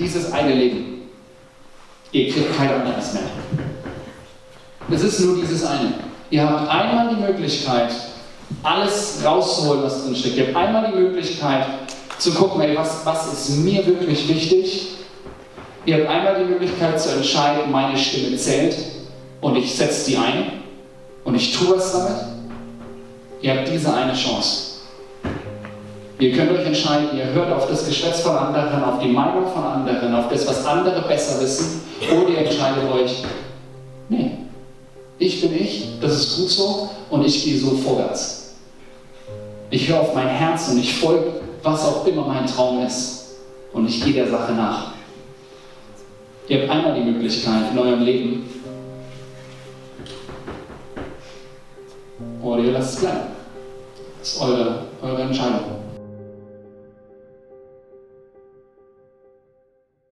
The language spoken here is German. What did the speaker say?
dieses eine Leben. Ihr kriegt kein anderes mehr. Es ist nur dieses eine. Ihr habt einmal die Möglichkeit, alles rauszuholen, was drin steckt. Ihr habt einmal die Möglichkeit zu gucken, ey, was, was ist mir wirklich wichtig. Ihr habt einmal die Möglichkeit zu entscheiden, meine Stimme zählt und ich setze die ein und ich tue was damit. Ihr habt diese eine Chance. Ihr könnt euch entscheiden, ihr hört auf das Geschwätz von anderen, auf die Meinung von anderen, auf das, was andere besser wissen, oder ihr entscheidet euch, nee, ich bin ich, das ist gut so und ich gehe so vorwärts. Ich höre auf mein Herz und ich folge, was auch immer mein Traum ist und ich gehe der Sache nach. Ihr habt einmal die Möglichkeit in eurem Leben, oder ihr lasst es bleiben. Das ist eure, eure Entscheidung.